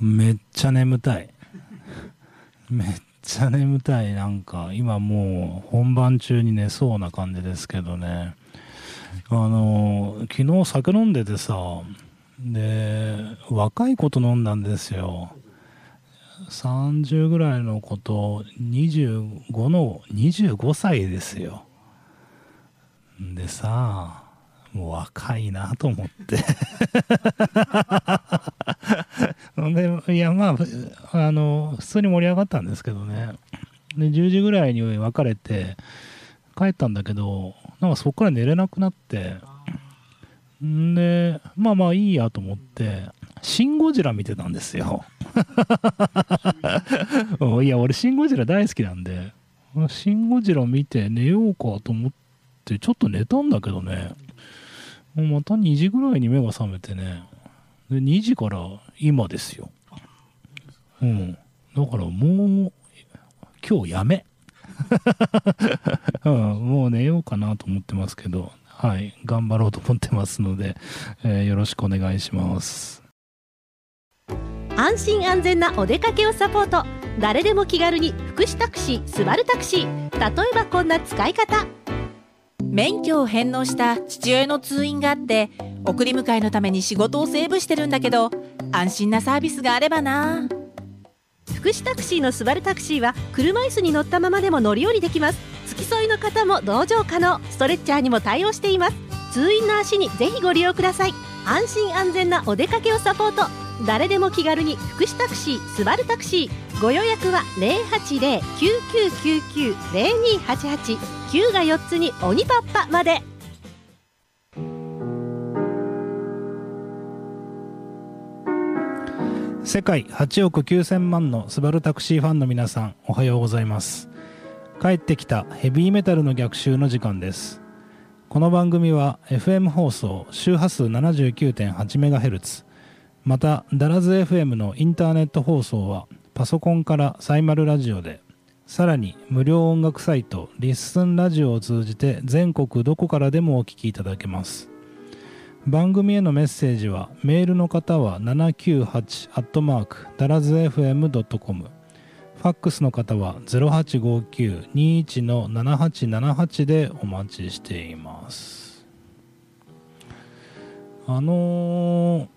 めっちゃ眠たい。めっちゃ眠たい。なんか、今もう本番中に寝そうな感じですけどね。あの、昨日酒飲んでてさ、で、若い子と飲んだんですよ。30ぐらいの子と25の25歳ですよ。でさ、もう若いなと思ってで、いや、まあ、あの、普通に盛り上がったんですけどね。で、10時ぐらいに別れて、帰ったんだけど、なんかそこから寝れなくなって、んで、まあまあいいやと思って、シン・ゴジラ見てたんですよ。いや、俺、シン・ゴジラ大好きなんで、シン・ゴジラ見て寝ようかと思って、ちょっと寝たんだけどね、また2時ぐらいに目が覚めてね、で2時から今ですよ。うん。だからもう、今日やめ。うん、もう寝ようかなと思ってますけど、はい、頑張ろうと思ってますので、えー、よろしくお願いします。安心安全なお出かけをサポート誰でも気軽に福祉タクシースバルタクシー例えばこんな使い方免許を返納した父親の通院があって送り迎えのために仕事をセーブしてるんだけど安心なサービスがあればな。福祉タクシーのスバルタクシーは車椅子に乗ったままでも乗り降りできます。付き添いの方も同乗可能。ストレッチャーにも対応しています。通院の足にぜひご利用ください。安心安全なお出かけをサポート。誰でも気軽に福祉タクシースバルタクシーご予約は080-9999-0288 9が4つに鬼パッパまで。世界8億9000万のスバルタクシーファンの皆さんおはようございます。帰ってきたヘビーメタルの逆襲の時間です。この番組は FM 放送周波数 79.8MHz またダラズ FM のインターネット放送はパソコンからサイマルラジオでさらに無料音楽サイトリッスンラジオを通じて全国どこからでもお聴きいただけます。番組へのメッセージはメールの方は798ダラズ FM.com ファックスの方は0859-21-7878でお待ちしています。あのー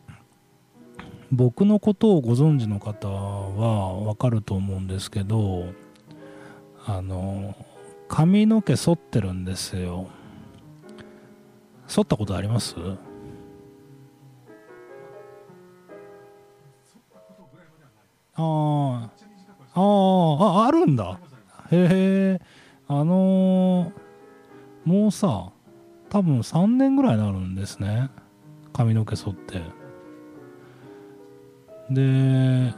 僕のことをご存知の方はわかると思うんですけどあの髪の毛剃ってるんですよ。剃ったことあります？あああああるんだ。へえあのー、もうさ多分3年ぐらいになるんですね。髪の毛剃って。で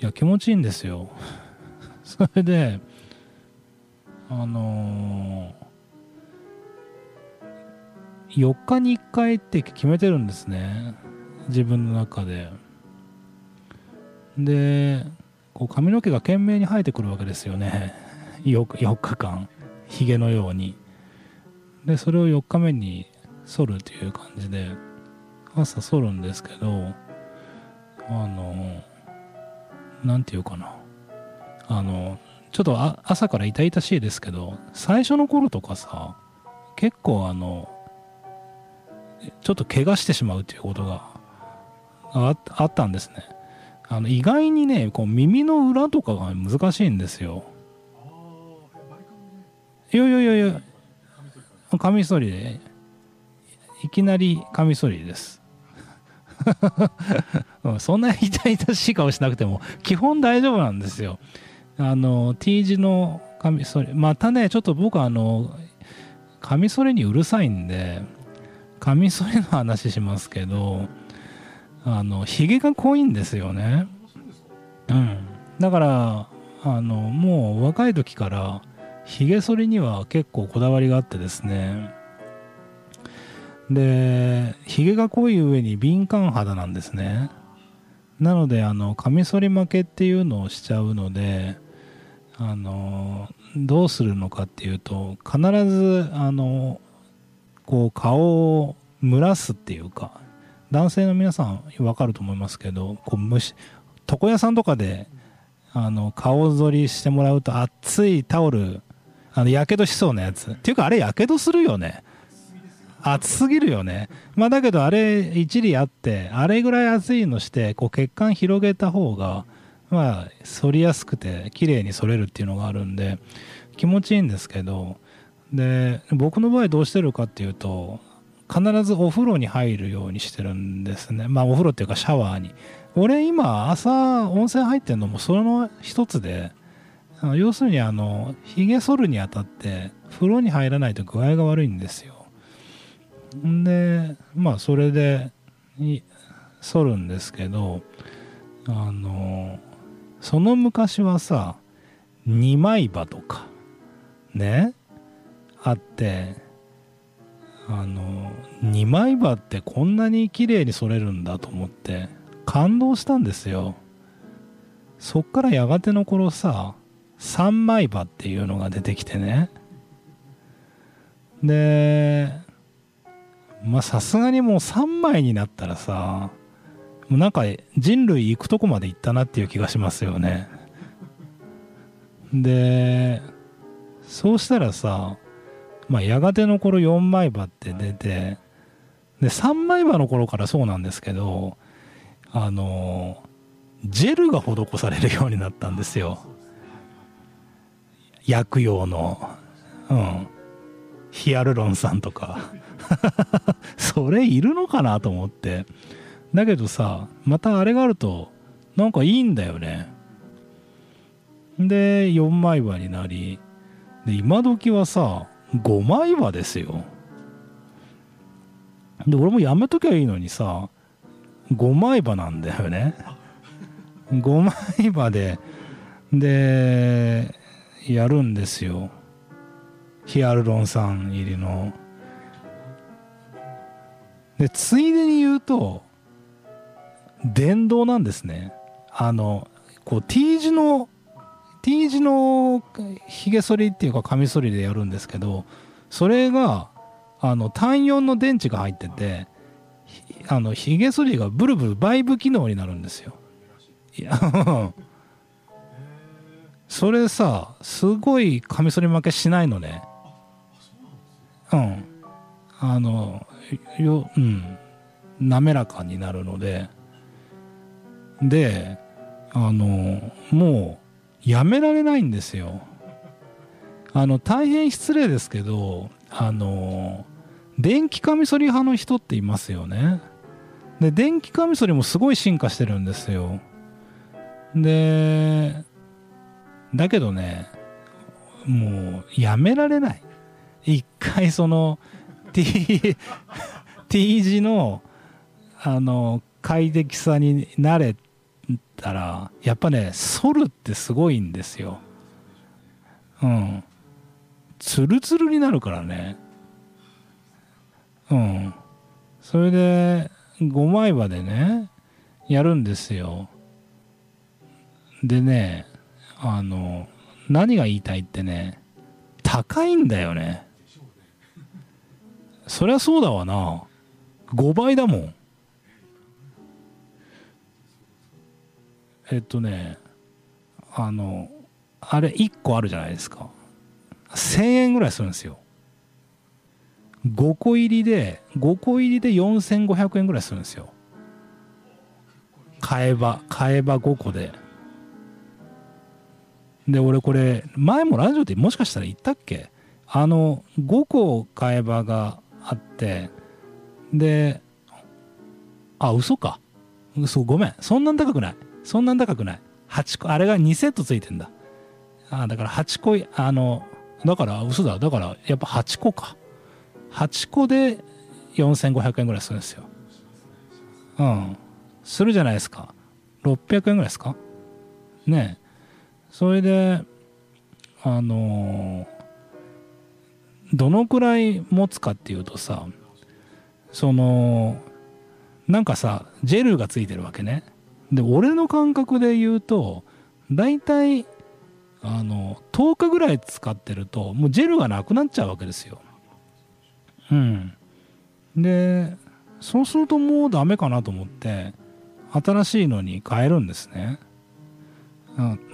いや気持ちいいんですよ。それであのー、4日に1回って決めてるんですね。自分の中で。でこう髪の毛が懸命に生えてくるわけですよね。4, 4日間。ひげのように。でそれを4日目に剃るという感じで。朝剃るんですけどあの何て言うかな。あのちょっと朝から痛々しいですけど最初の頃とかさ結構あのちょっと怪我してしまうっていうことがああったんですね。あの意外にねこう耳の裏とかが難しいんですよ。いやいやいやいやカミソリでいきなりカミソリです そんな痛々しい顔しなくても基本大丈夫なんですよ。あの T 字のカミソリまたねちょっと僕あのカミソリにうるさいんでカミソリの話しますけどあのヒゲが濃いんですよね。うん、だからあのもう若い時からヒゲ剃りには結構こだわりがあってですねでひげが濃い上に敏感肌なんですね。なのであのカミソリ負けっていうのをしちゃうのであのどうするのかっていうと必ずあのこう顔を蒸らすっていうか男性の皆さんわかると思いますけどこう虫床屋さんとかであの顔剃りしてもらうと熱いタオルあのやけどしそうなやつ。っていうかあれやけどするよね。熱すぎるよね。まあだけどあれ一理あってあれぐらい熱いのしてこう血管広げた方がまあ反りやすくて綺麗に反れるっていうのがあるんで気持ちいいんですけどで僕の場合どうしてるかっていうと必ずお風呂に入るようにしてるんですね。まあお風呂っていうかシャワーに。俺今朝温泉入ってんのもその一つで要するにあのひげ剃るにあたって風呂に入らないと具合が悪いんですよ。んでまあそれで剃るんですけどあのその昔はさ二枚刃とかねあってあの二枚刃ってこんなに綺麗に剃れるんだと思って感動したんですよ。そっからやがての頃さ三枚刃っていうのが出てきてね。でまあさすがにもう3枚になったらさもうなんか人類行くとこまで行ったなっていう気がしますよね。でそうしたらさまあやがての頃4枚刃って出てで3枚刃の頃からそうなんですけどあのジェルが施されるようになったんですよ。薬用の。うん。ヒアルロン酸とか。それいるのかなと思って。だけどさまたあれがあるとなんかいいんだよね。で4枚刃になりで今時はさ5枚刃ですよ。で俺もやめときゃいいのにさ5枚刃なんだよね。5枚刃ででやるんですよ。ヒアルロン酸入りの。でついでに言うと電動なんですね。あのこう T 字の T 字のひげ剃りっていうかカミソリでやるんですけどそれがあの単4の電池が入っててあのひげ剃りがブルブルバイブ機能になるんですよ。いや それさすごいカミソリ負けしないのね。うん。あのようん。滑らかになるので。であのもうやめられないんですよ。あの大変失礼ですけどあの電気カミソリ派の人っていますよね。で電気カミソリもすごい進化してるんですよ。でだけどねもうやめられない。一回その T, T 字のあの快適さに慣れたらやっぱね反るってすごいんですよ。うん。ツルツルになるからね。うん。それで5枚刃でねやるんですよ。でねあの何が言いたいってね高いんだよね。そりゃそうだわな。5倍だもん。えっとねあのあれ1個あるじゃないですか。1000円ぐらいするんですよ。5個入りで5個入りで4500円ぐらいするんですよ。買えば買えば5個で。で俺これ前もラジオでもしかしたら言ったっけ？あの5個買えばがあって。であ嘘か。嘘ごめん。そんなん高くない。そんなん高くない。8個あれが2セットついてんだ。あだから8個あのだから嘘だ。だからやっぱ8個か。8個で4500円ぐらいするんですよ。うん。するじゃないですか。600円ぐらいですか。ねそれであのどのくらい持つかっていうとさそのなんかさジェルがついてるわけね。で俺の感覚で言うと大体あの10日ぐらい使ってるともうジェルがなくなっちゃうわけですよ。うん。でそうするともうダメかなと思って新しいのに変えるんですね、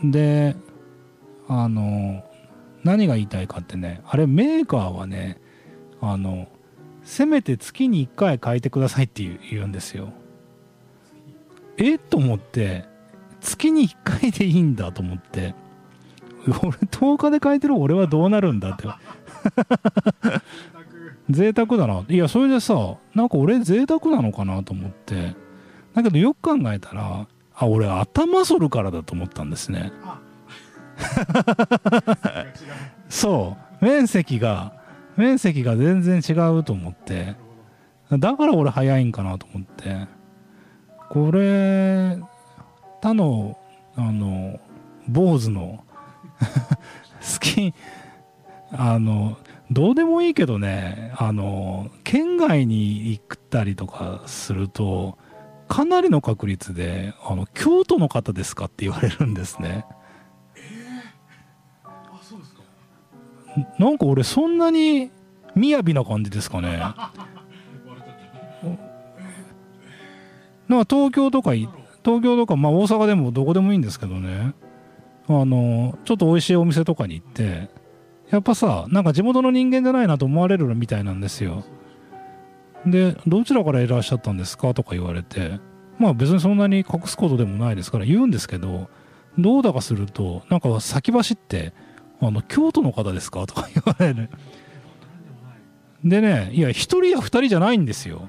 であの何が言いたいかってねあれメーカーはねあのせめて月に1回変えてくださいって言うんですよ。えと思って月に1回でいいんだと思って俺10日で変えてる俺はどうなるんだって。贅沢だな。いやそれでさなんか俺贅沢なのかなと思って。だけどよく考えたらあ俺頭反るからだと思ったんですね。そう。面積が面積が全然違うと思って。だから俺早いんかなと思って。これ他のあの坊主の 好きあのどうでもいいけどねあの県外に行ったりとかするとかなりの確率であの京都の方ですかって言われるんですね。なんか俺そんなに雅な感じですかね。なんか東京とか東京とか、まあ、大阪でもどこでもいいんですけどねあのちょっと美味しいお店とかに行ってやっぱさなんか地元の人間じゃないなと思われるみたいなんですよでどちらからいらっしゃったんですかとか言われてまあ別にそんなに隠すことでもないですから言うんですけどどうだかするとなんか先走って「あの京都の方ですか? 」とか言われる。でねいや1人や2人じゃないんですよ。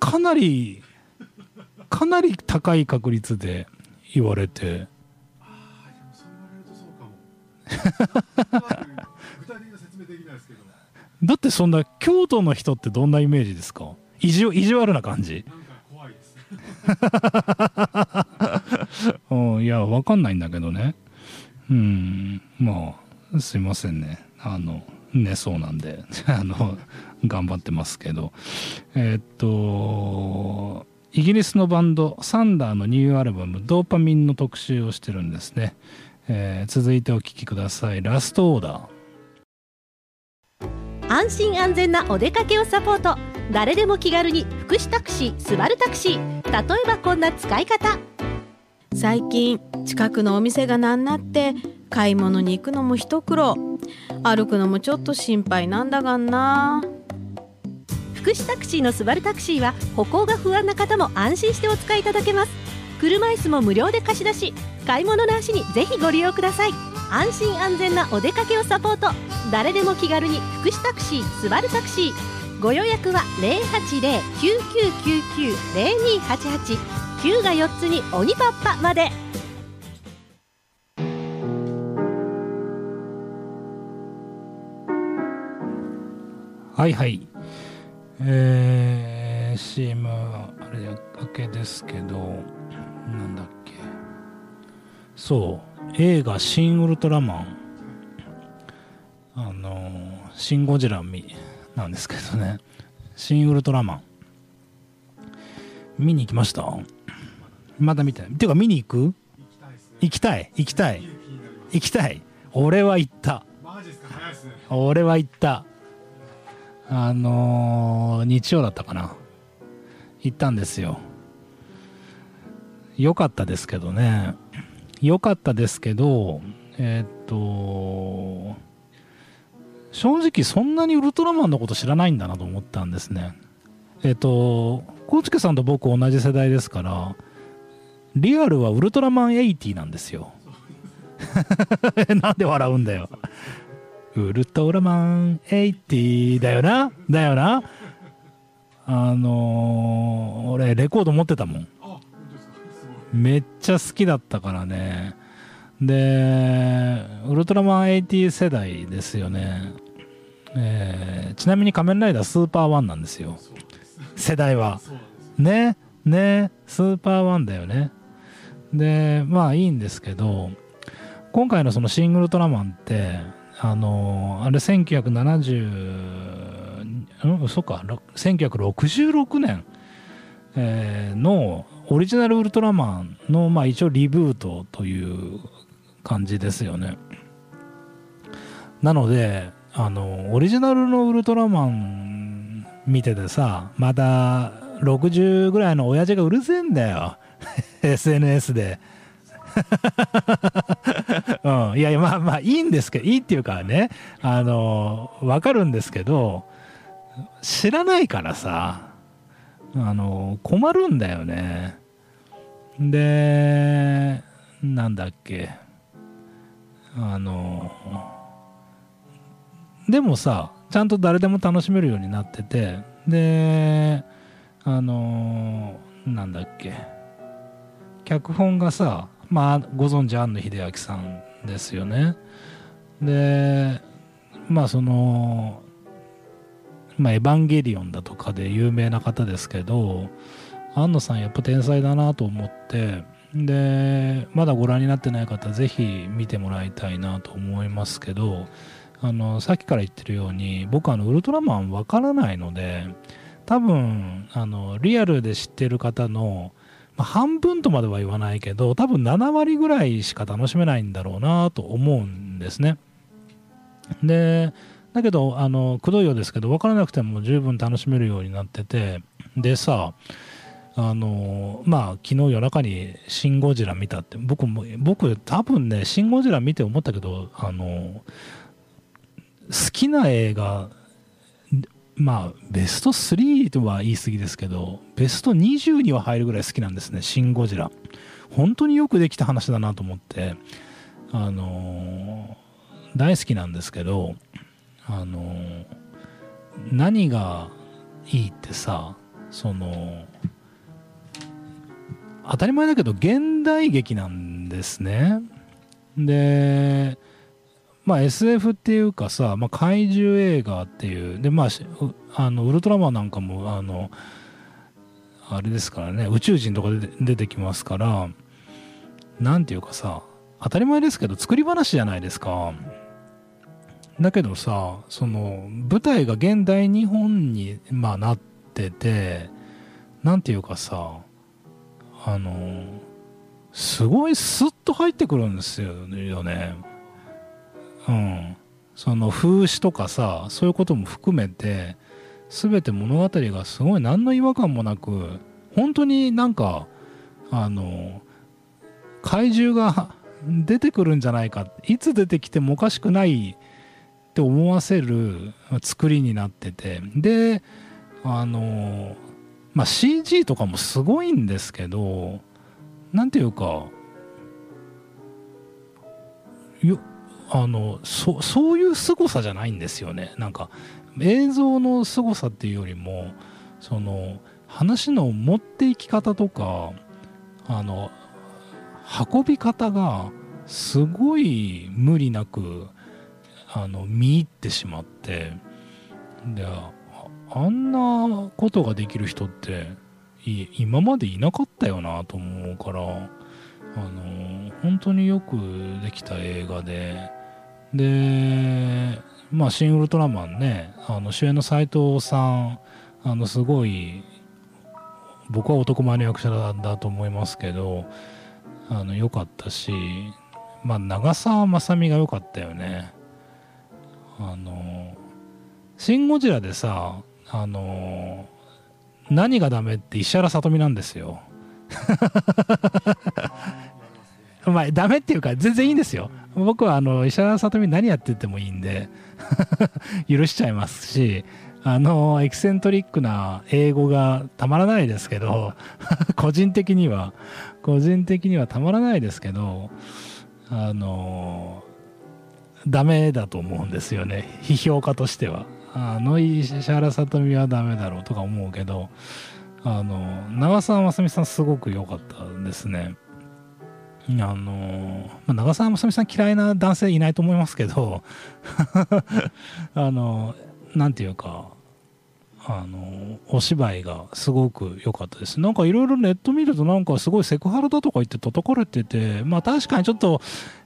かなりかなり高い確率で言われて。だってそんな京都の人ってどんなイメージですか？意地意地悪な感じ。うん、いや分かんないんだけどね。うんまあすいませんね。あの寝そうなんで あの頑張ってますけど。えー、っとイギリスのバンドサンダーのニューアルバム「ドーパミン」の特集をしてるんですね、えー、続いてお聴きください。ラストオーダー。安心安全なお出かけをサポート。誰でも気軽に福祉タクシースバルタクシー。例えばこんな使い方。最近近くのお店がなんなって買い物に行くのも一苦労。歩くのもちょっと心配なんだがんな。福祉タクシーのスバルタクシーは歩行が不安な方も安心してお使いいただけます。車椅子も無料で貸し出し買い物の足にぜひご利用ください。安心安全なお出かけをサポート。誰でも気軽に福祉タクシースバルタクシー。ご予約は080-9999-0288 9が4つに鬼パッパまで。はいはい。えー、CM あれ明けですけどなんだっけ。そう映画「シン・ウルトラマン」あの「シン・ゴジラ」なんですけどね「シン・ウルトラマン」見に行きました？まだ見てない。ていうか見に行く？行きたい行きたい。行きたい。俺は行った。俺は行ったあのー、日曜だったかな。行ったんですよ。良かったですけどね。良かったですけどえー、っと正直そんなにウルトラマンのこと知らないんだなと思ったんですね。え、っと高知さんと僕同じ世代ですからリアルはウルトラマン80なんですよ。なんで笑うんだよ。ウルトラマン80だよな？だよな？あのー、俺レコード持ってたもん。めっちゃ好きだったからね。でウルトラマン80世代ですよね、えー、ちなみに仮面ライダースーパーワンなんですよ。世代は。ね？ね？スーパーワンだよね。でまあいいんですけど今回のそのシングルトラマンってあのあれ1970うん嘘か1966年、えー、のオリジナルウルトラマンの、まあ、一応リブートという感じですよね。なのであのオリジナルのウルトラマン見ててさまた60ぐらいの親父がうるせえんだよ。SNS で。うん、いやいやまあまあいいんですけどいいっていうかねあのわかるんですけど知らないからさあの困るんだよね。でなんだっけあのでもさちゃんと誰でも楽しめるようになっててであのなんだっけ。脚本がさまあご存知庵野秀明さんですよね。でまあそのまあ、エヴァンゲリオンだとかで有名な方ですけど庵野さんやっぱ天才だなと思ってでまだご覧になってない方ぜひ見てもらいたいなと思いますけどあのさっきから言ってるように僕あのウルトラマンわからないので多分あのリアルで知ってる方の、まあ、半分とまでは言わないけど多分7割ぐらいしか楽しめないんだろうなと思うんですね。でだけどあのくどいようですけど分からなくても十分楽しめるようになっててでさあのまあ昨日夜中に「シン・ゴジラ」見たって僕も僕多分ね「シン・ゴジラ」見て思ったけどあの好きな映画まあベスト3とは言い過ぎですけどベスト20には入るぐらい好きなんですね「シン・ゴジラ」本当によくできた話だなと思ってあの大好きなんですけどあの何がいいってさその当たり前だけど現代劇なんですね。でまあ SF っていうかさ、まあ、怪獣映画っていうでまああのウルトラマンなんかもあのあれですからね宇宙人とかで出てきますから何ていうかさ当たり前ですけど作り話じゃないですか。だけどさその舞台が現代日本に、まあ、なってて何ていうかさあのすごいスッと入ってくるんですよね。うん。その風刺とかさそういうことも含めて全て物語がすごい何の違和感もなく本当になんかあの怪獣が出てくるんじゃないかいつ出てきてもおかしくないって思わせる作りになってて。であのまあ CG とかもすごいんですけど何ていうかよあのそそういう凄さじゃないんですよね。なんか映像の凄さっていうよりもその話の持っていき方とかあの運び方がすごい無理なくあの見入ってしまってであんなことができる人って今までいなかったよなと思うからあの本当によくできた映画ででまあ「シン・ウルトラマンね」あの主演の斎藤さんあのすごい僕は男前の役者だと思いますけどあの良かったしまあ長澤まさみが良かったよね。あの「シン・ゴジラ」でさあの何がダメって石原さとみなんですよ。まあダメっていうか全然いいんですよ僕はあの石原さとみ何やっててもいいんで 許しちゃいますしあのエキセントリックな英語がたまらないですけど 個人的には個人的にはたまらないですけどあのダメだと思うんですよね。批評家としては。あの石原さとみはダメだろうとか思うけどあの長澤まさみさんすごく良かったですね。あの、まあ、長澤まさみさん嫌いな男性いないと思いますけど あのなんていうかあのお芝居がすごく良かったです。なんかいろいろネット見るとなんかすごいセクハラだとか言って叩かれててまあ確かにちょっと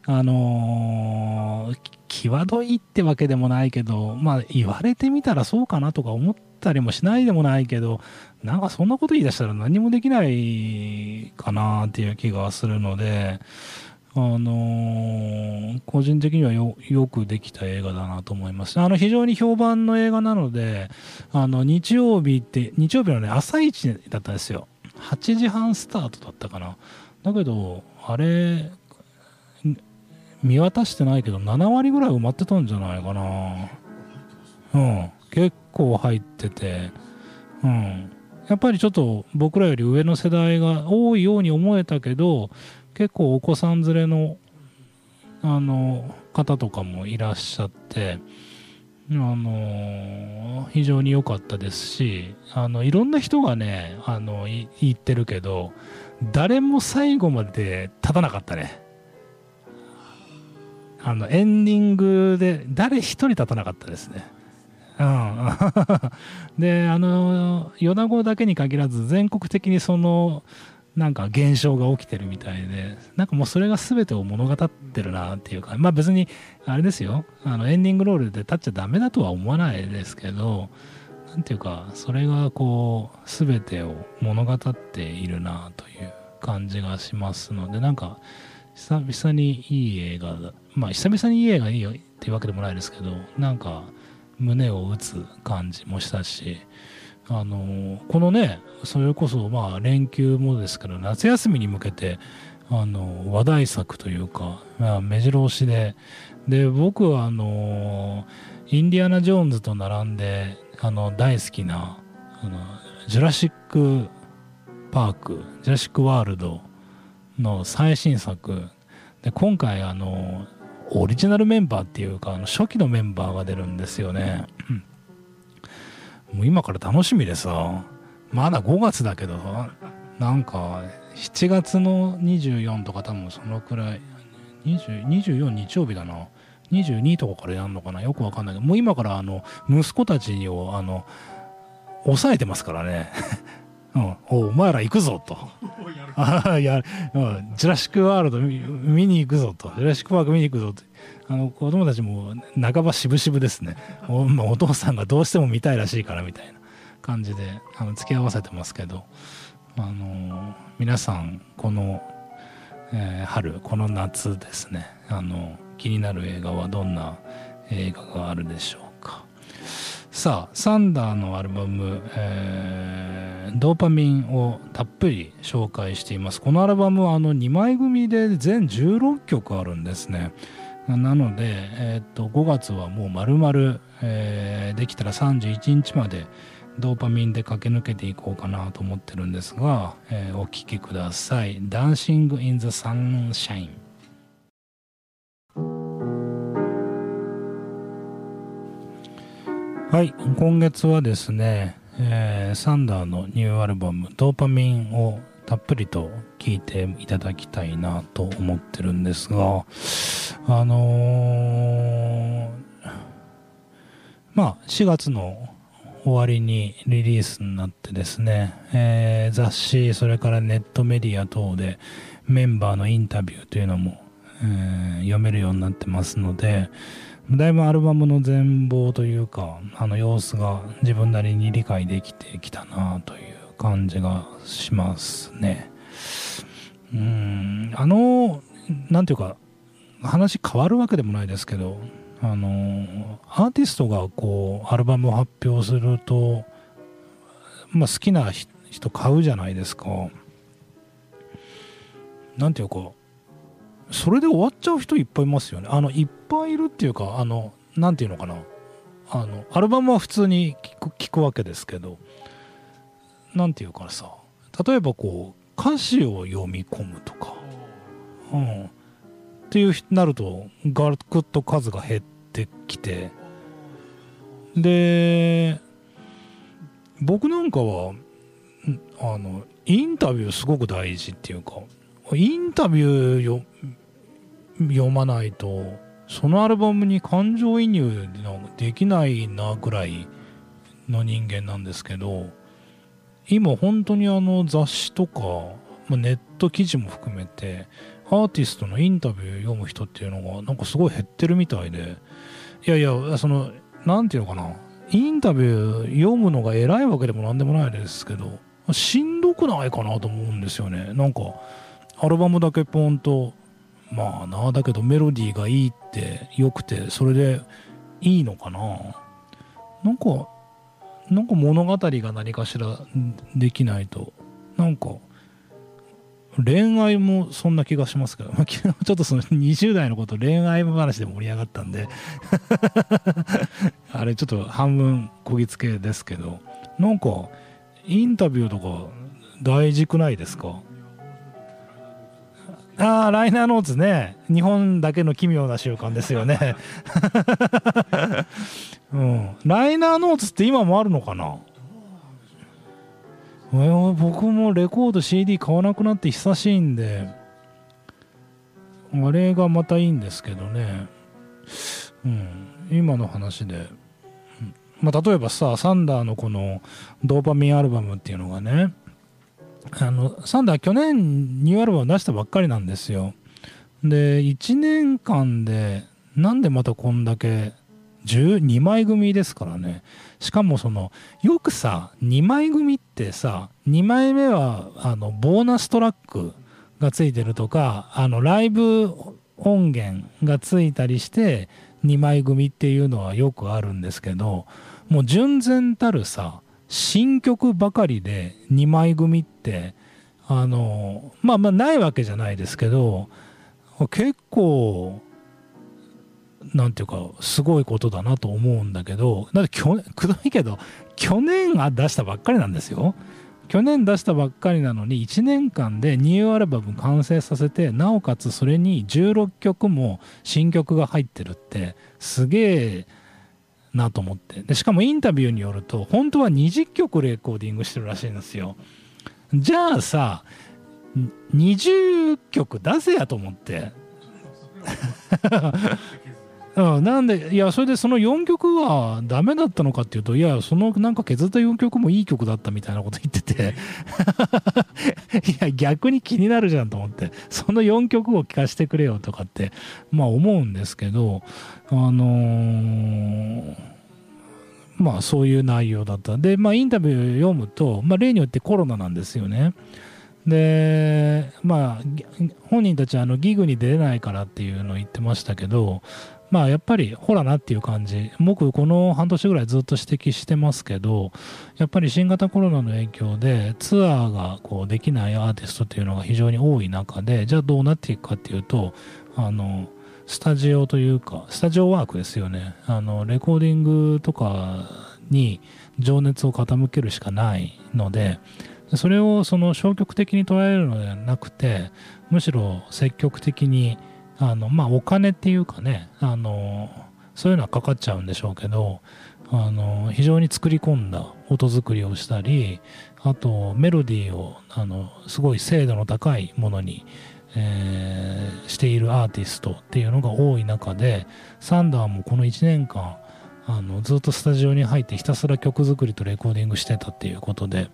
あのー、際どいってわけでもないけどまあ言われてみたらそうかなとか思ったりもしないでもないけどなんかそんなこと言い出したら何もできないかなっていう気がするのであのー個人的にはよよくできた映画だなと思います。あの非常に評判の映画なのであの日曜日って日曜日のね朝一だったんですよ。8時半スタートだったかな。だけどあれ見渡してないけど7割ぐらい埋まってたんじゃないかな。うん。結構入ってて。うん。やっぱりちょっと僕らより上の世代が多いように思えたけど結構お子さん連れのあの方とかもいらっしゃってあの非常に良かったですしあのいろんな人がねあの言ってるけど誰も最後まで立たなかったね。あのエンディングで誰一人立たなかったですね。うん。であの米子だけに限らず全国的にそのなんか現象が起きてるみたいでなんかもうそれが全てを物語ってるなっていうかまあ別にあれですよ。あのエンディングロールで立っちゃダメだとは思わないですけどなんていうかそれがこう全てを物語っているなという感じがしますのでなんか久々にいい映画だまあ久々にいい映画いいよっていうわけでもないですけどなんか胸を打つ感じもしたしあのこのねそれこそまあ連休もですけど夏休みに向けてあの話題作というか、まあ、目白押しでで僕はあのインディアナ・ジョーンズと並んであの大好きなあのジュラシック・パークジュラシック・ワールドの最新作。で今回あのオリジナルメンバーっていうかあの初期のメンバーが出るんですよね。もう今から楽しみでさまだ5月だけどなんか7月の24とか多分そのくらい20 24日曜日だな。22とかからやるのかな？よくわかんないけどもう今からあの息子たちをあの抑えてますからね。うん、おお前ら行くぞと。あやうんジュラシック・ワールド見見に行くぞと。ジュラシック・パーク見に行くぞって。あの子供たちも半ば渋々ですね。お,、まあ、お父さんがどうしても見たいらしいからみたいな感じであの付き合わせてますけど、あの皆さんこの、えー春この夏ですね。あの気になる映画はどんな映画があるでしょう？かさあサンダーのアルバム、えードーパミンをたっぷり紹介しています。このアルバムはあの2枚組で全16曲あるんですね。なので、えーと5月はもう丸々、えーできたら31日までドーパミンで駆け抜けていこうかなと思ってるんですが、えーお聴きください「Dancing in the Sunshine」はい今月はですね、えーサンダーのニューアルバム「ドーパミン」をたっぷりと聴いていただきたいなと思ってるんですがあのーまあ4月の終わりにリリースになってですね、えー雑誌それからネットメディア等でメンバーのインタビューというのも、えー読めるようになってますのでだいぶアルバムの全貌というかあの様子が自分なりに理解できてきたなという感じがしますね。うんあのなんていうか話変わるわけでもないですけどあのアーティストがこうアルバムを発表すると、まあ、好きな人人買うじゃないですか。なんていうかそれで終わっちゃう人いっぱいいますよね。あのいっぱいいるっていうかあのなんていうのかな。あのアルバムは普通に聞く聞くわけですけどなんていうかさ例えばこう歌詞を読み込むとか、うん、っていうなるとガクッと数が減ってきて。で僕なんかはあのインタビューすごく大事っていうかインタビュー読まないとそのアルバムに感情移入できないなぐらいの人間なんですけど今本当にあの雑誌とか、ネット記事も含めてアーティストのインタビュー読む人っていうのがなんかすごい減ってるみたいでいやいやそのなんていうのかなインタビュー読むのが偉いわけでもなんでもないですけどしんどくないかなと思うんですよね。なんかアルバムだけポンとまあなだけどメロディーがいいってよくてそれでいいのかな。なんかなんか物語が何かしらできないと。なんか恋愛もそんな気がしますけど、まあ、昨日ちょっとその20代のこと恋愛話で盛り上がったんで。あれちょっと半分こぎつけですけど。なんかインタビューとか大事くないですか？ああ、ライナーノーツね。日本だけの奇妙な習慣ですよね。うん。ライナーノーツって今もあるのかな、僕もレコード CD 買わなくなって久しいんで、あれがまたいいんですけどね。うん。今の話で。まあ、例えばさ、サンダーのこのドーパミンアルバムっていうのがね、あのサンダー去年ニューアルバム出したばっかりなんですよ。で1年間でなんでまたこんだけ12枚組ですからね。しかもそのよくさ2枚組ってさ2枚目はあのボーナストラックがついてるとかあのライブ音源がついたりして2枚組っていうのはよくあるんですけどもう純然たるさ新曲ばかりで2枚組ってあのまあまあないわけじゃないですけど結構なんていうかすごいことだなと思うんだけどだって去年くどいけど去年は出したばっかりなんですよ。去年出したばっかりなのに1年間でニューアルバム完成させてなおかつそれに16曲も新曲が入ってるってすげえなと思って。でしかもインタビューによると本当は20曲レコーディングしてるらしいんですよ。じゃあさ20曲出せやと思って。うん、なんでいやそれでその4曲はダメだったのかっていうといやそのなんか削った4曲もいい曲だったみたいなこと言ってて。いや逆に気になるじゃんと思って。その4曲を聴かせてくれよとかってまあ思うんですけどあのー、まあそういう内容だった。でまあインタビュー読むと、まあ、例によってコロナなんですよね。でまあ本人たちはあのギグに出れないからっていうのを言ってましたけどまあやっぱりほらなっていう感じ。僕この半年ぐらいずっと指摘してますけどやっぱり新型コロナの影響でツアーがこうできないアーティストっていうのが非常に多い中でじゃあどうなっていくかっていうとあのスタジオというかスタジオワークですよね。あのレコーディングとかに情熱を傾けるしかないのでそれをその消極的に捉えるのではなくてむしろ積極的にあのまあお金っていうかねあのそういうのはかかっちゃうんでしょうけどあの非常に作り込んだ音作りをしたりあとメロディーをあのすごい精度の高いものに、えー、しているアーティストっていうのが多い中でサンダーもこの1年間あのずっとスタジオに入ってひたすら曲作りとレコーディングしてたっていうことで。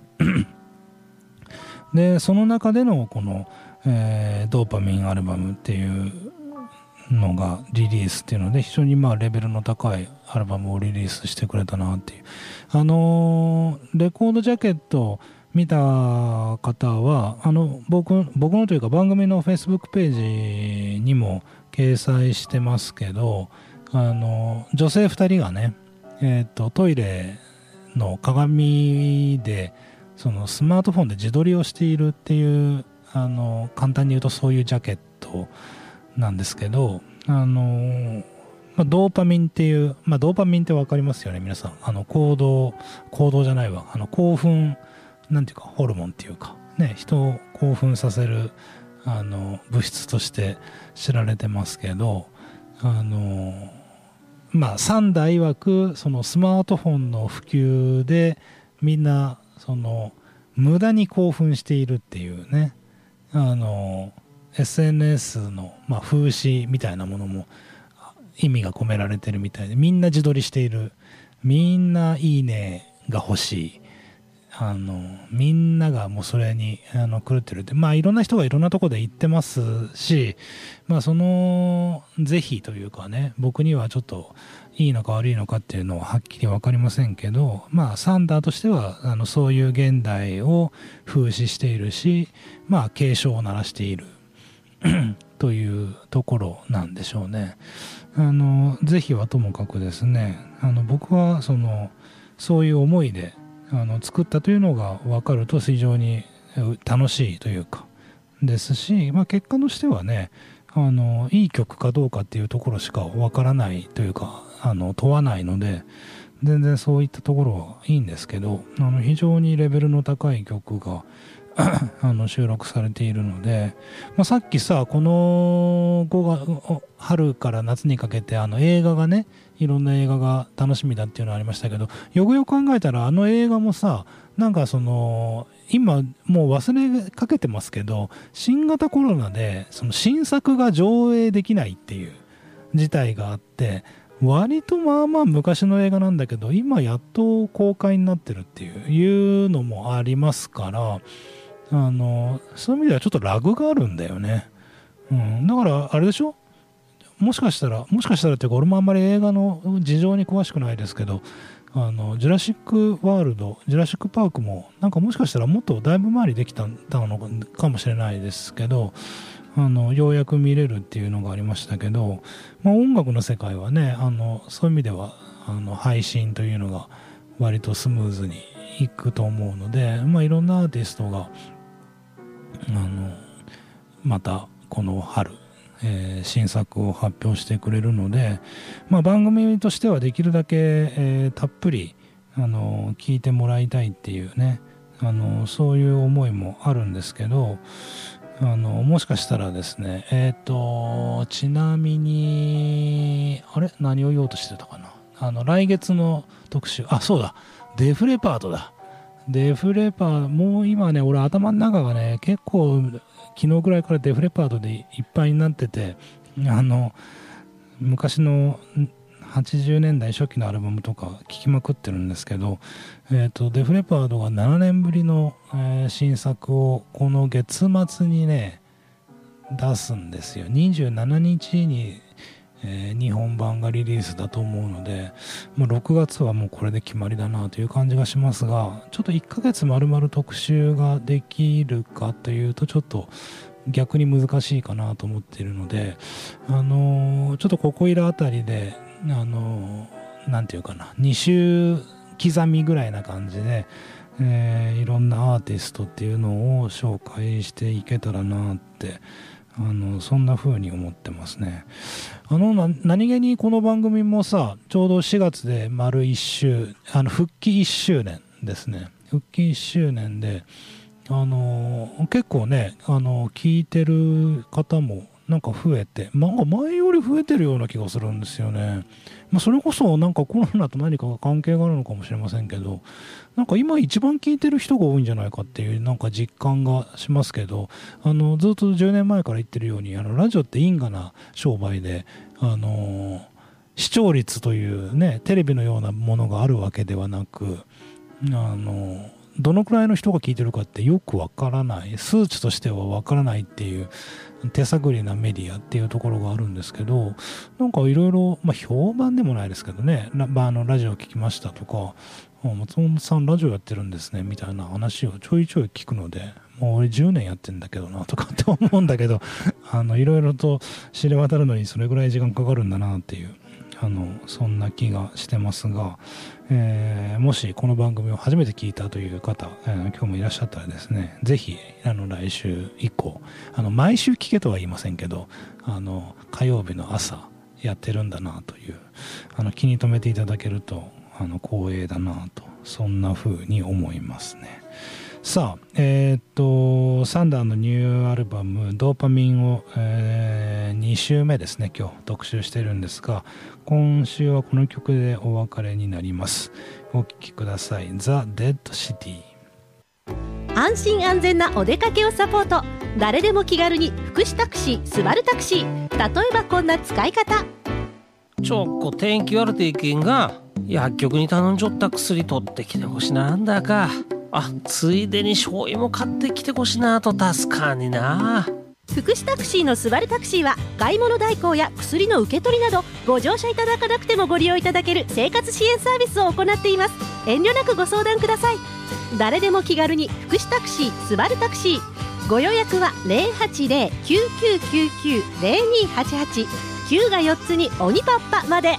でその中でのこのえー、ドーパミンアルバムっていうのがリリースっていうので非常にまあレベルの高いアルバムをリリースしてくれたなっていう。あのー、レコードジャケット見た方はあの僕僕のというか番組のフェイスブックページにも掲載してますけどあの女性2人がね、えーとトイレの鏡でそのスマートフォンで自撮りをしているっていうあの簡単に言うとそういうジャケットなんですけどあのまあ、ドーパミンっていう、まあ、ドーパミンって分かりますよね皆さん。あの行動行動じゃないわ。あの興奮なんていうかホルモンっていうか。ね人を興奮させるあの物質として知られてますけどあのまあ3代曰くそのスマートフォンの普及でみんなその無駄に興奮しているっていうね。あの SNS の、まあ、風刺みたいなものも意味が込められてるみたいでみんな自撮りしている。みんないいねが欲しい。あのみんながもうそれにあの狂ってるってまあいろんな人がいろんなとこで言ってますしまあその是非というかね僕にはちょっといいのか悪いのかっていうのははっきり分かりませんけどまあサンダーとしてはあのそういう現代を風刺しているしまあ警鐘を鳴らしている というところなんでしょうね。あの是非はともかくですねあの僕はそのそういう思いであの作ったというのが分かると非常に楽しいというか。ですし、まあ、結果としてはねあのいい曲かどうかっていうところしか分からないというかあの問わないので全然そういったところはいいんですけどあの非常にレベルの高い曲が あの収録されているので、まあ、さっきさこの5月春から夏にかけてあの映画がねいろんな映画が楽しみだっていうのがありましたけどよくよく考えたらあの映画もさなんかその今もう忘れかけてますけど新型コロナでその新作が上映できないっていう事態があって割とまあまあ昔の映画なんだけど今やっと公開になってるっていうのもありますからあのそういう意味ではちょっとラグがあるんだよね、うん、だからあれでしょ？もしかしたらもしかしたらっていうか俺もあんまり映画の事情に詳しくないですけどあのジュラシック・ワールドジュラシック・パークもなんかもしかしたらもっとだいぶ前にできたのかもしれないですけどあのようやく見れるっていうのがありましたけど、まあ、音楽の世界はねあのそういう意味ではあの配信というのが割とスムーズにいくと思うので、まあ、いろんなアーティストがあのまたこの春、えー、新作を発表してくれるので、まあ、番組としてはできるだけ、えー、たっぷりあの聞いてもらいたいっていうねあのそういう思いもあるんですけどあのもしかしたらですねえっ、ー、とちなみにあれ？何を言おうとしてたかな？あの来月の特集。あそうだ。デフレパートだ。デフレパーもう今ね俺頭の中がね結構昨日ぐらいからデフレパートでいっぱいになっててあの昔の80年代初期のアルバムとか聴きまくってるんですけど、えーと、デフレパードが7年ぶりの、えー、新作をこの月末にね出すんですよ。27日にえー、日本版がリリースだと思うので、まあ、6月はもうこれで決まりだなという感じがしますがちょっと1ヶ月丸々特集ができるかというとちょっと逆に難しいかなと思っているので、あのー、ちょっとここいらあたりで、あのー、て言うかな2週刻みぐらいな感じで、えー、いろんなアーティストっていうのを紹介していけたらなってあのそんな風に思ってますね。あの何気にこの番組もさちょうど4月で丸1周あの復帰1周年ですね復帰1周年であの結構ねあの聞いてる方もなんか増えて、なんか前より増えてるような気がするんですよね。まあ、それこそなんかコロナと何かが関係があるのかもしれませんけど、なんか今一番聞いてる人が多いんじゃないかっていうなんか実感がしますけど、あのずっと10年前から言ってるように、あのラジオって因果な商売で、あの視聴率というね、テレビのようなものがあるわけではなく、あのどのくらいの人が聞いてるかってよくわからない数値としてはわからないっていう手探りなメディアっていうところがあるんですけどなんかいろいろ評判でもないですけどねラ,、まあ、あのラジオ聞きましたとか松本さんラジオやってるんですねみたいな話をちょいちょい聞くのでもう俺10年やってんだけどなとかって思うんだけどあのいろいろと知れ渡るのにそれぐらい時間かかるんだなっていうあのそんな気がしてますが、えー、もしこの番組を初めて聞いたという方、えー、今日もいらっしゃったらですねぜひ来週以降あの毎週聞けとは言いませんけどあの火曜日の朝やってるんだなというあの気に留めていただけるとあの光栄だなとそんな風に思いますね。さあ、えー、っと、サンダーのニューアルバム、ドーパミンを、えー、2週目ですね、今日特集してるんですが、今週はこの曲でお別れになります。お聴きください。The Dead City。安心安全なお出かけをサポート。誰でも気軽に福祉タクシー、スバルタクシー。例えばこんな使い方。ちょっこ天気悪ていけんが、薬局に頼んじょった薬取ってきてほしなんだか。あついでに醤油も買ってきてほしいなと助かにな。福祉タクシーのスバルタクシーは買い物代行や薬の受け取りなどご乗車いただかなくてもご利用いただける生活支援サービスを行っています。遠慮なくご相談ください。誰でも気軽に福祉タクシースバルタクシー。ご予約は080-9999-0288 9が4つに鬼パッパまで。